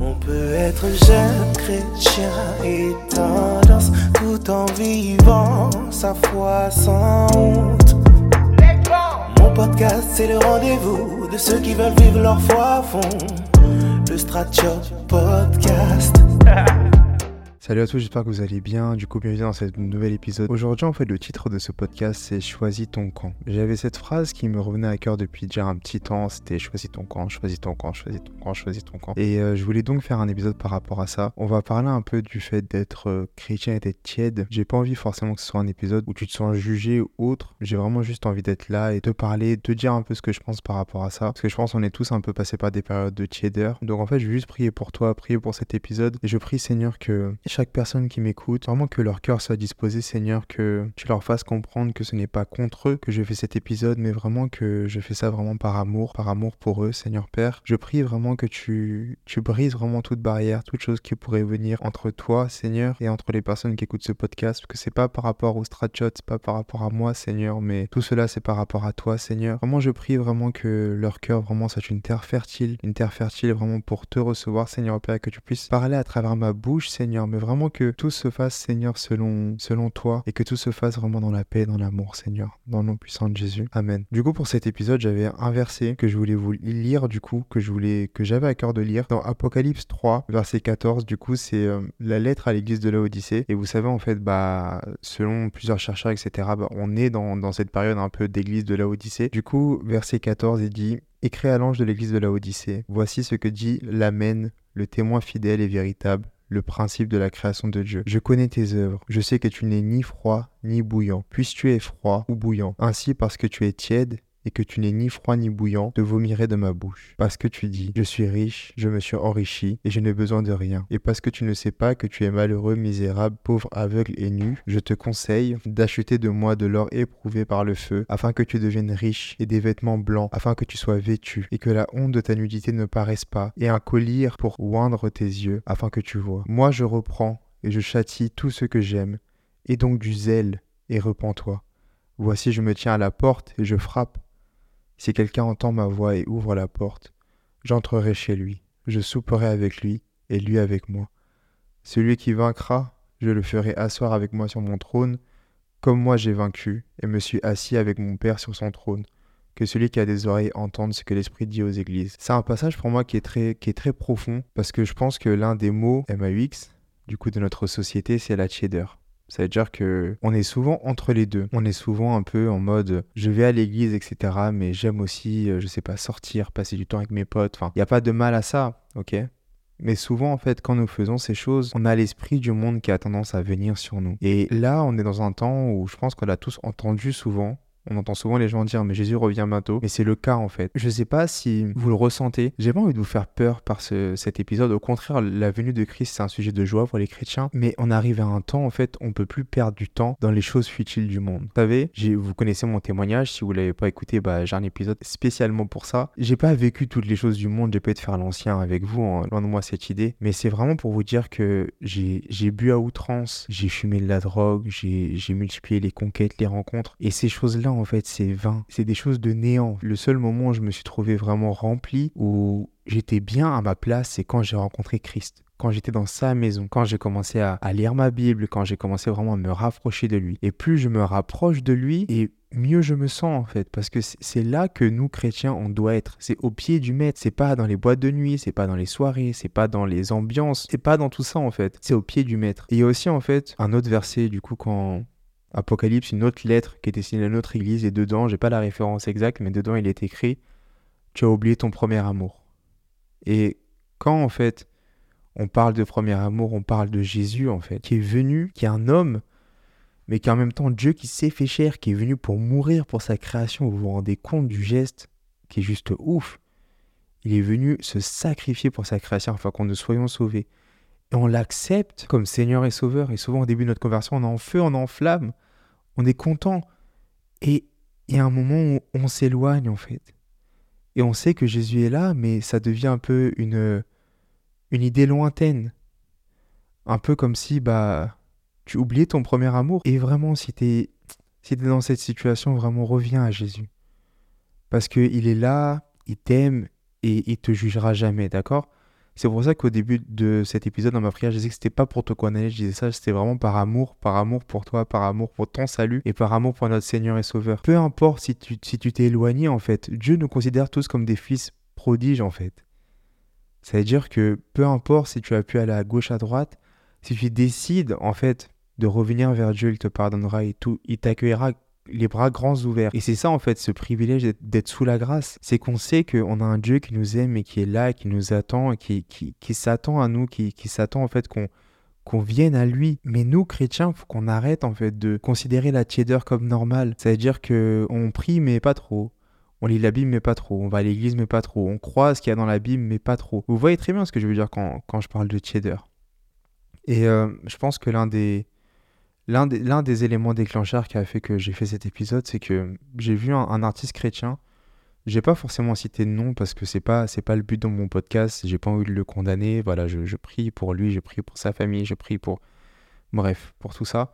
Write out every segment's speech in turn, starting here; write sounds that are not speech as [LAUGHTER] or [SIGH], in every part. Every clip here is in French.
On peut être jeune chrétien et tendance tout en vivant sa foi sans honte. Mon podcast, c'est le rendez-vous de ceux qui veulent vivre leur foi à fond. Le Stratchot Podcast. [LAUGHS] Salut à tous, j'espère que vous allez bien. Du coup, bienvenue dans ce nouvel épisode. Aujourd'hui, en fait, le titre de ce podcast, c'est Choisis ton camp. J'avais cette phrase qui me revenait à cœur depuis déjà un petit temps. C'était Choisis ton camp, choisis ton camp, choisis ton camp, choisis ton camp. Et euh, je voulais donc faire un épisode par rapport à ça. On va parler un peu du fait d'être euh, chrétien et d'être tiède. J'ai pas envie forcément que ce soit un épisode où tu te sens jugé ou autre. J'ai vraiment juste envie d'être là et te parler, te dire un peu ce que je pense par rapport à ça. Parce que je pense qu'on est tous un peu passés par des périodes de tiédeur. Donc en fait, je vais juste prier pour toi, prier pour cet épisode. Et je prie, Seigneur, que personne qui m'écoute vraiment que leur cœur soit disposé, Seigneur, que tu leur fasses comprendre que ce n'est pas contre eux que je fais cet épisode, mais vraiment que je fais ça vraiment par amour, par amour pour eux, Seigneur Père. Je prie vraiment que tu, tu brises vraiment toute barrière, toute chose qui pourrait venir entre toi, Seigneur, et entre les personnes qui écoutent ce podcast, que c'est pas par rapport au stratchot, c'est pas par rapport à moi, Seigneur, mais tout cela c'est par rapport à toi, Seigneur. Vraiment, je prie vraiment que leur cœur vraiment soit une terre fertile, une terre fertile vraiment pour te recevoir, Seigneur Père, que tu puisses parler à travers ma bouche, Seigneur, mais vraiment que tout se fasse, Seigneur, selon, toi, et que tout se fasse vraiment dans la paix, dans l'amour, Seigneur, dans le nom puissant de Jésus. Amen. Du coup, pour cet épisode, j'avais un verset que je voulais vous lire, du coup, que je voulais, que j'avais à cœur de lire. Dans Apocalypse 3, verset 14, du coup, c'est euh, la lettre à l'église de la Odyssée. Et vous savez, en fait, bah, selon plusieurs chercheurs, etc., bah, on est dans, cette période un peu d'église de la Odyssée. Du coup, verset 14, il dit Écrit à l'ange de l'église de la Odyssée, voici ce que dit l'Amen, le témoin fidèle et véritable, le principe de la création de Dieu. Je connais tes œuvres, je sais que tu n'es ni froid ni bouillant. Puisque tu es froid ou bouillant, ainsi parce que tu es tiède et que tu n'es ni froid ni bouillant, te vomirai de ma bouche. Parce que tu dis, je suis riche, je me suis enrichi, et je n'ai besoin de rien. Et parce que tu ne sais pas que tu es malheureux, misérable, pauvre, aveugle et nu, je te conseille d'acheter de moi de l'or éprouvé par le feu, afin que tu deviennes riche, et des vêtements blancs, afin que tu sois vêtu, et que la honte de ta nudité ne paraisse pas, et un collier pour oindre tes yeux, afin que tu vois. Moi je reprends, et je châtie tout ce que j'aime, et donc du zèle, et repens-toi. Voici je me tiens à la porte, et je frappe. Si quelqu'un entend ma voix et ouvre la porte, j'entrerai chez lui, je souperai avec lui et lui avec moi. Celui qui vaincra, je le ferai asseoir avec moi sur mon trône, comme moi j'ai vaincu et me suis assis avec mon Père sur son trône. Que celui qui a des oreilles entende ce que l'Esprit dit aux églises. C'est un passage pour moi qui est très, profond parce que je pense que l'un des mots MAUX, du coup de notre société, c'est la tiédeur. Ça veut dire que on est souvent entre les deux. On est souvent un peu en mode je vais à l'église, etc. Mais j'aime aussi, euh, je sais pas, sortir, passer du temps avec mes potes. Enfin, il n'y a pas de mal à ça, ok? Mais souvent, en fait, quand nous faisons ces choses, on a l'esprit du monde qui a tendance à venir sur nous. Et là, on est dans un temps où je pense qu'on a tous entendu souvent on entend souvent les gens dire mais Jésus revient bientôt, mais c'est le cas en fait. Je sais pas si vous le ressentez. J'ai pas envie de vous faire peur par cet épisode. Au contraire, la venue de Christ c'est un sujet de joie pour les chrétiens, mais on arrive à un temps en fait, on peut plus perdre du temps dans les choses futiles du monde. Vous savez, vous connaissez mon témoignage. Si vous l'avez pas écouté, bah, j'ai un épisode spécialement pour ça. J'ai pas vécu toutes les choses du monde. J'ai pas été faire l'ancien avec vous. Hein, loin de moi cette idée, mais c'est vraiment pour vous dire que j'ai bu à outrance, j'ai fumé de la drogue, j'ai multiplié les conquêtes, les rencontres, et ces choses en fait, c'est vain. C'est des choses de néant. Le seul moment où je me suis trouvé vraiment rempli, où j'étais bien à ma place, c'est quand j'ai rencontré Christ quand j'étais dans sa maison, quand j'ai commencé à, lire ma Bible, quand j'ai commencé vraiment à me rapprocher de lui. Et plus je me rapproche de lui, et mieux je me sens en fait, parce que c'est là que nous chrétiens on doit être. C'est au pied du maître. C'est pas dans les boîtes de nuit, c'est pas dans les soirées, c'est pas dans les ambiances, c'est pas dans tout ça en fait. C'est au pied du maître. Et il y a aussi en fait un autre verset du coup quand Apocalypse, une autre lettre qui est destinée à notre église, et dedans, j'ai pas la référence exacte, mais dedans il est écrit Tu as oublié ton premier amour. Et quand en fait on parle de premier amour, on parle de Jésus en fait, qui est venu, qui est un homme, mais qui est en même temps Dieu qui s'est fait chair, qui est venu pour mourir pour sa création. Vous vous rendez compte du geste qui est juste ouf. Il est venu se sacrifier pour sa création afin qu'on nous soyons sauvés et on l'accepte comme Seigneur et Sauveur. Et souvent au début de notre conversion, on est en feu, on est en flamme, on est content. Et il y a un moment où on s'éloigne en fait. Et on sait que Jésus est là, mais ça devient un peu une, une idée lointaine. Un peu comme si bah tu oubliais ton premier amour. Et vraiment, si tu es, si es dans cette situation, vraiment reviens à Jésus. Parce qu'il est là, il t'aime et il te jugera jamais, d'accord? C'est pour ça qu'au début de cet épisode, dans ma prière, je disais que c'était pas pour te condamner, je disais ça, c'était vraiment par amour, par amour pour toi, par amour pour ton salut et par amour pour notre Seigneur et Sauveur. Peu importe si tu si tu t'es éloigné, en fait, Dieu nous considère tous comme des fils prodiges, en fait. Ça veut dire que peu importe si tu as pu aller à gauche, à droite, si tu décides, en fait, de revenir vers Dieu, il te pardonnera et tout, il t'accueillera les bras grands ouverts. Et c'est ça en fait, ce privilège d'être sous la grâce. C'est qu'on sait qu'on a un Dieu qui nous aime et qui est là, qui nous attend, qui, qui, qui s'attend à nous, qui, qui s'attend en fait qu'on qu'on vienne à lui. Mais nous, chrétiens, faut qu'on arrête en fait de considérer la tiédeur comme normale. Ça veut dire que on prie mais pas trop. On lit la Bible mais pas trop. On va à l'église mais pas trop. On croit ce qu'il y a dans la Bible mais pas trop. Vous voyez très bien ce que je veux dire quand, quand je parle de tiédeur. Et euh, je pense que l'un des, L'un des, éléments déclencheurs qui a fait que j'ai fait cet épisode, c'est que j'ai vu un, artiste chrétien. J'ai pas forcément cité de nom parce que c'est pas c'est pas le but de mon podcast. J'ai pas envie de le condamner. Voilà, je, prie pour lui, je prie pour sa famille, je prie pour bref pour tout ça.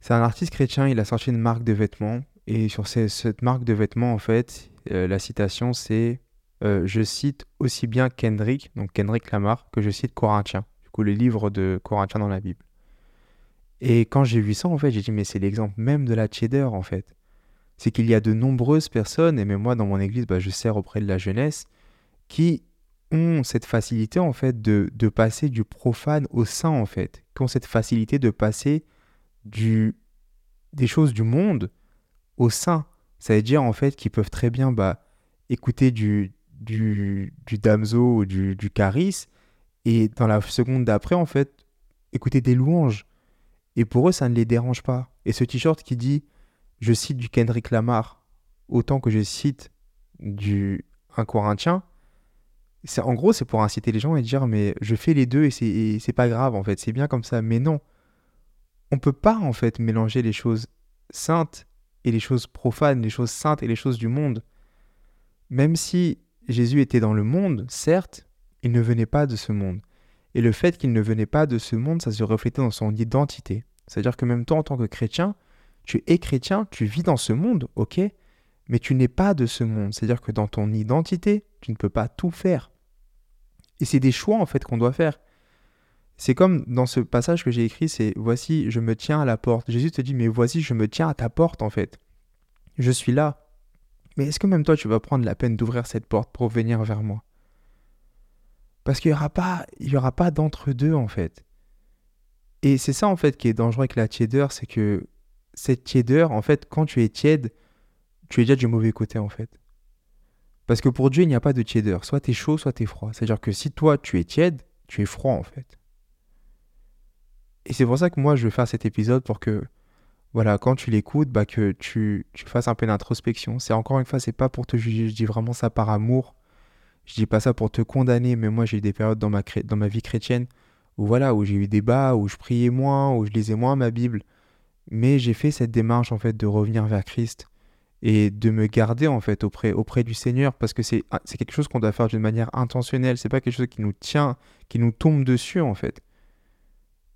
C'est un artiste chrétien. Il a sorti une marque de vêtements et sur cette marque de vêtements en fait, euh, la citation c'est euh, je cite aussi bien Kendrick, donc Kendrick Lamar, que je cite Corinthiens. Du coup, le livre de Corinthiens dans la Bible. Et quand j'ai vu ça, en fait, j'ai dit, mais c'est l'exemple même de la cheddar, en fait. C'est qu'il y a de nombreuses personnes, et même moi dans mon église, bah, je sers auprès de la jeunesse, qui ont cette facilité, en fait, de, de passer du profane au saint, en fait. Qui ont cette facilité de passer du, des choses du monde au saint. Ça veut dire, en fait, qu'ils peuvent très bien bah, écouter du, du, du damso ou du, du et dans la seconde d'après, en fait, écouter des louanges et pour eux, ça ne les dérange pas. Et ce t-shirt qui dit Je cite du Kendrick Lamar autant que je cite du un Corinthien, c'est en gros, c'est pour inciter les gens et dire Mais je fais les deux et c'est pas grave en fait, c'est bien comme ça. Mais non, on peut pas en fait mélanger les choses saintes et les choses profanes, les choses saintes et les choses du monde. Même si Jésus était dans le monde, certes, il ne venait pas de ce monde. Et le fait qu'il ne venait pas de ce monde, ça se reflétait dans son identité. C'est-à-dire que même toi, en tant que chrétien, tu es chrétien, tu vis dans ce monde, ok, mais tu n'es pas de ce monde. C'est-à-dire que dans ton identité, tu ne peux pas tout faire. Et c'est des choix, en fait, qu'on doit faire. C'est comme dans ce passage que j'ai écrit, c'est Voici, je me tiens à la porte. Jésus te dit Mais voici, je me tiens à ta porte, en fait. Je suis là. Mais est-ce que même toi, tu vas prendre la peine d'ouvrir cette porte pour venir vers moi? Parce qu'il n'y aura pas, il y aura pas d'entre-deux, en fait. Et c'est ça, en fait, qui est dangereux avec la tiédeur, c'est que cette tiédeur, en fait, quand tu es tiède, tu es déjà du mauvais côté, en fait. Parce que pour Dieu, il n'y a pas de tiédeur. Soit tu es chaud, soit tu es froid. C'est-à-dire que si toi, tu es tiède, tu es froid, en fait. Et c'est pour ça que moi, je veux faire cet épisode pour que, voilà, quand tu l'écoutes, bah, que tu, tu fasses un peu d'introspection. C'est encore une fois, c'est pas pour te juger, je dis vraiment ça par amour je dis pas ça pour te condamner, mais moi j'ai eu des périodes dans ma, vie chrétienne où voilà, où j'ai eu des bas, où je priais moins, où je lisais moins ma Bible. Mais j'ai fait cette démarche en fait de revenir vers Christ et de me garder en fait auprès, auprès du Seigneur parce que c'est quelque chose qu'on doit faire d'une manière intentionnelle. C'est pas quelque chose qui nous tient, qui nous tombe dessus en fait.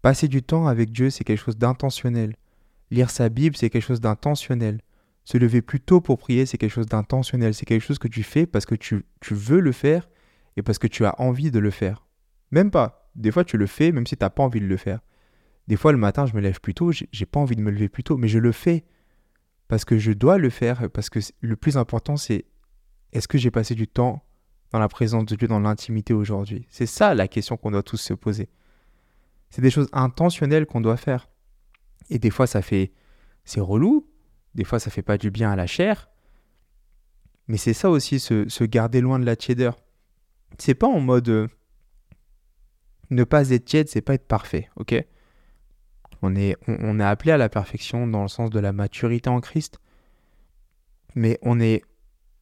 Passer du temps avec Dieu, c'est quelque chose d'intentionnel. Lire sa Bible, c'est quelque chose d'intentionnel. Se lever plus tôt pour prier, c'est quelque chose d'intentionnel. C'est quelque chose que tu fais parce que tu, veux le faire et parce que tu as envie de le faire. Même pas. Des fois, tu le fais même si tu n'as pas envie de le faire. Des fois, le matin, je me lève plus tôt, j'ai pas envie de me lever plus tôt, mais je le fais parce que je dois le faire, parce que le plus important, c'est est-ce que j'ai passé du temps dans la présence de Dieu, dans l'intimité aujourd'hui? C'est ça la question qu'on doit tous se poser. C'est des choses intentionnelles qu'on doit faire. Et des fois, ça fait. C'est relou, des fois, ça fait pas du bien à la chair. Mais c'est ça aussi, se, garder loin de la tiédeur. C'est pas en mode euh, ne pas être tiède, c'est pas être parfait, ok? On est, on, appelé à la perfection dans le sens de la maturité en Christ. Mais on est,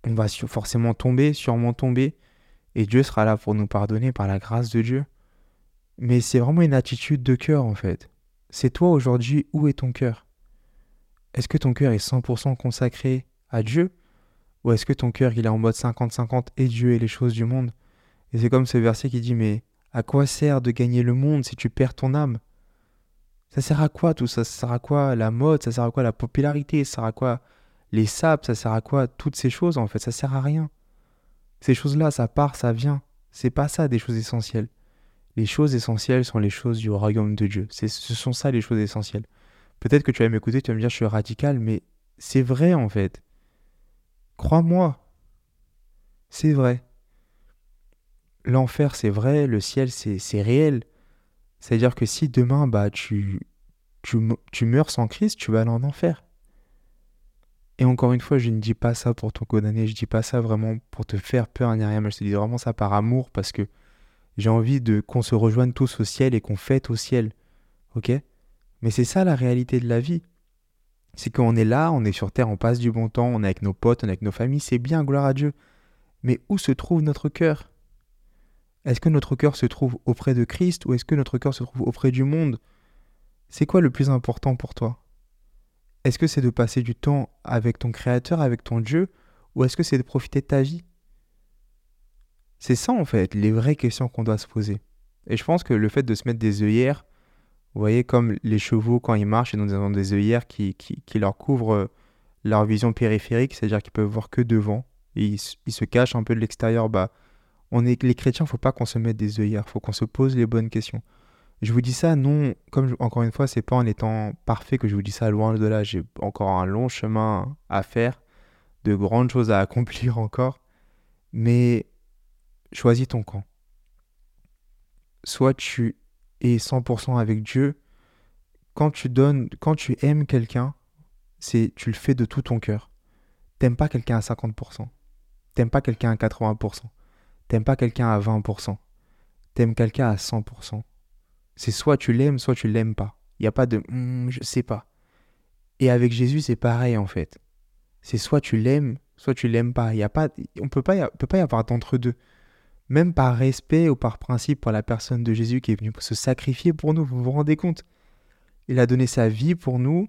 on va forcément tomber, sûrement tomber, et Dieu sera là pour nous pardonner par la grâce de Dieu. Mais c'est vraiment une attitude de cœur en fait. C'est toi aujourd'hui, où est ton cœur? Est-ce que ton cœur est 100% consacré à Dieu Ou est-ce que ton cœur il est en mode 50-50 et Dieu et les choses du monde? Et c'est comme ce verset qui dit mais à quoi sert de gagner le monde si tu perds ton âme? Ça sert à quoi tout ça? Ça sert à quoi la mode? Ça sert à quoi la popularité? Ça sert à quoi les sapes Ça sert à quoi toutes ces choses en fait? Ça sert à rien. Ces choses-là, ça part, ça vient. C'est pas ça des choses essentielles. Les choses essentielles sont les choses du royaume de Dieu. Ce sont ça les choses essentielles. Peut-être que tu vas m'écouter, tu vas me dire je suis radical, mais c'est vrai en fait. Crois-moi. C'est vrai. L'enfer, c'est vrai, le ciel, c'est réel. C'est-à-dire que si demain, bah, tu, tu, meurs sans Christ, tu vas aller en enfer. Et encore une fois, je ne dis pas ça pour ton condamner, je dis pas ça vraiment pour te faire peur ni rien, mais je te dis vraiment ça par amour parce que j'ai envie de qu'on se rejoigne tous au ciel et qu'on fête au ciel. OK? Mais c'est ça la réalité de la vie. C'est qu'on est là, on est sur terre, on passe du bon temps, on est avec nos potes, on est avec nos familles, c'est bien, gloire à Dieu. Mais où se trouve notre cœur? Est-ce que notre cœur se trouve auprès de Christ ou est-ce que notre cœur se trouve auprès du monde? C'est quoi le plus important pour toi? Est-ce que c'est de passer du temps avec ton Créateur, avec ton Dieu, ou est-ce que c'est de profiter de ta vie? C'est ça en fait, les vraies questions qu'on doit se poser. Et je pense que le fait de se mettre des œillères, vous voyez comme les chevaux quand ils marchent, ils ont des œillères qui, qui, leur couvrent euh, leur vision périphérique, c'est-à-dire qu'ils peuvent voir que devant, et ils, se cachent un peu de l'extérieur. Bah, on est les chrétiens, faut pas qu'on se mette des œillères, il faut qu'on se pose les bonnes questions. Je vous dis ça, non, comme encore une fois, c'est pas en étant parfait que je vous dis ça, loin de là, j'ai encore un long chemin à faire, de grandes choses à [LAUGHS] accomplir encore, mais choisis ton camp. Soit tu es 100% avec Dieu, quand tu donnes, quand tu aimes quelqu'un, c'est tu le fais de tout ton cœur. T'aimes pas quelqu'un à 50%, t'aimes pas quelqu'un à 80%, t'aimes pas quelqu'un à 20%, t'aimes quelqu'un à 100%. C'est soit tu l'aimes, soit tu l'aimes pas. Il n'y a pas de hmm, je sais pas. Et avec Jésus, c'est pareil en fait. C'est soit tu l'aimes, soit tu l'aimes pas. Il y a pas on peut pas peut pas y avoir d'entre deux. Même par respect ou par principe pour la personne de Jésus qui est venue se sacrifier pour nous, vous vous rendez compte? Il a donné sa vie pour nous,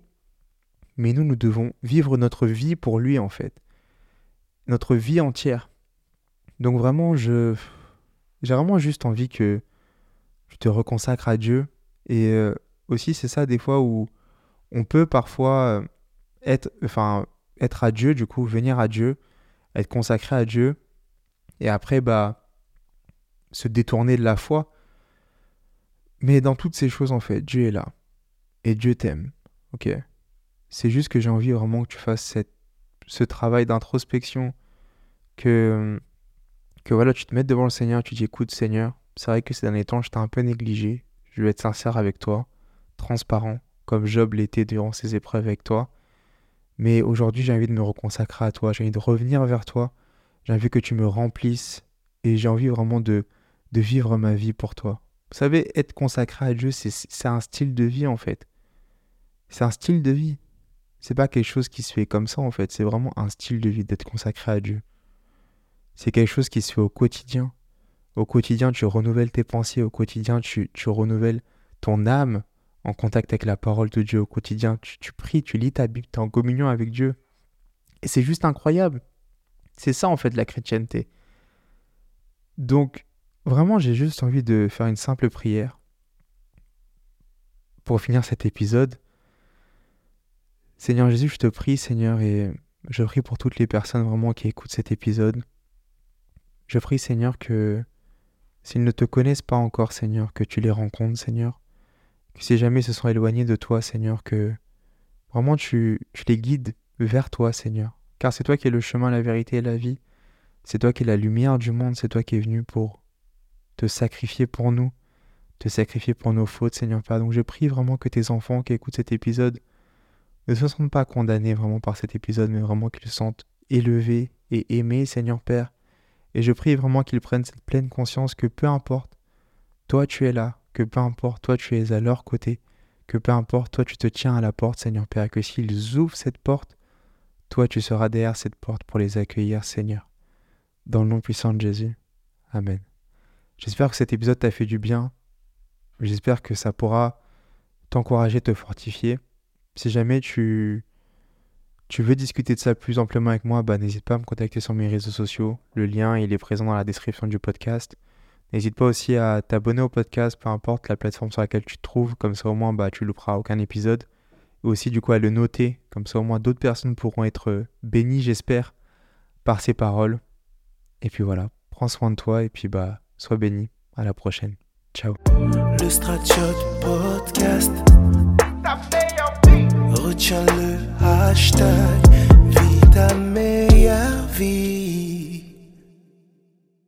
mais nous nous devons vivre notre vie pour lui en fait. Notre vie entière. Donc vraiment je j'ai vraiment juste envie que tu te reconsacres à Dieu. Et euh, aussi, c'est ça des fois où on peut parfois euh, être, enfin, être à Dieu, du coup, venir à Dieu, être consacré à Dieu, et après, bah, se détourner de la foi. Mais dans toutes ces choses, en fait, Dieu est là. Et Dieu t'aime. Ok C'est juste que j'ai envie vraiment que tu fasses cette, ce travail d'introspection, que, que voilà, tu te mettes devant le Seigneur, tu dis écoute, Seigneur, c'est vrai que ces derniers temps, j'étais un peu négligé. Je vais être sincère avec toi, transparent, comme Job l'était durant ses épreuves avec toi. Mais aujourd'hui, j'ai envie de me reconsacrer à toi, j'ai envie de revenir vers toi, j'ai envie que tu me remplisses et j'ai envie vraiment de, de vivre ma vie pour toi. Vous savez, être consacré à Dieu, c'est un style de vie en fait. C'est un style de vie. C'est pas quelque chose qui se fait comme ça en fait, c'est vraiment un style de vie d'être consacré à Dieu. C'est quelque chose qui se fait au quotidien. Au quotidien, tu renouvelles tes pensées, au quotidien, tu, tu renouvelles ton âme en contact avec la parole de Dieu. Au quotidien, tu, tu pries, tu lis ta Bible, tu es en communion avec Dieu. Et c'est juste incroyable. C'est ça en fait la chrétienté. Donc, vraiment, j'ai juste envie de faire une simple prière pour finir cet épisode. Seigneur Jésus, je te prie, Seigneur, et je prie pour toutes les personnes vraiment qui écoutent cet épisode. Je prie, Seigneur, que S'ils ne te connaissent pas encore, Seigneur, que tu les rencontres, Seigneur. Que si jamais ils se sont éloignés de toi, Seigneur, que vraiment tu, tu les guides vers toi, Seigneur. Car c'est toi qui es le chemin, la vérité et la vie. C'est toi qui es la lumière du monde, c'est toi qui es venu pour te sacrifier pour nous, te sacrifier pour nos fautes, Seigneur Père. Donc je prie vraiment que tes enfants qui écoutent cet épisode ne se sentent pas condamnés vraiment par cet épisode, mais vraiment qu'ils se sentent élevés et aimés, Seigneur Père, et je prie vraiment qu'ils prennent cette pleine conscience que peu importe, toi tu es là, que peu importe, toi tu es à leur côté, que peu importe, toi tu te tiens à la porte, Seigneur Père, que s'ils ouvrent cette porte, toi tu seras derrière cette porte pour les accueillir, Seigneur. Dans le nom puissant de Jésus. Amen. J'espère que cet épisode t'a fait du bien. J'espère que ça pourra t'encourager, te fortifier. Si jamais tu tu veux discuter de ça plus amplement avec moi, bah, n'hésite pas à me contacter sur mes réseaux sociaux. Le lien, il est présent dans la description du podcast. N'hésite pas aussi à t'abonner au podcast, peu importe la plateforme sur laquelle tu te trouves, comme ça au moins bah, tu louperas aucun épisode. Et aussi du coup à le noter, comme ça au moins d'autres personnes pourront être bénies, j'espère, par ces paroles. Et puis voilà, prends soin de toi et puis bah, Sois béni. À la prochaine. Ciao. Le Stratshot Podcast. Retiens le hashtag. Vie ta meilleure vie.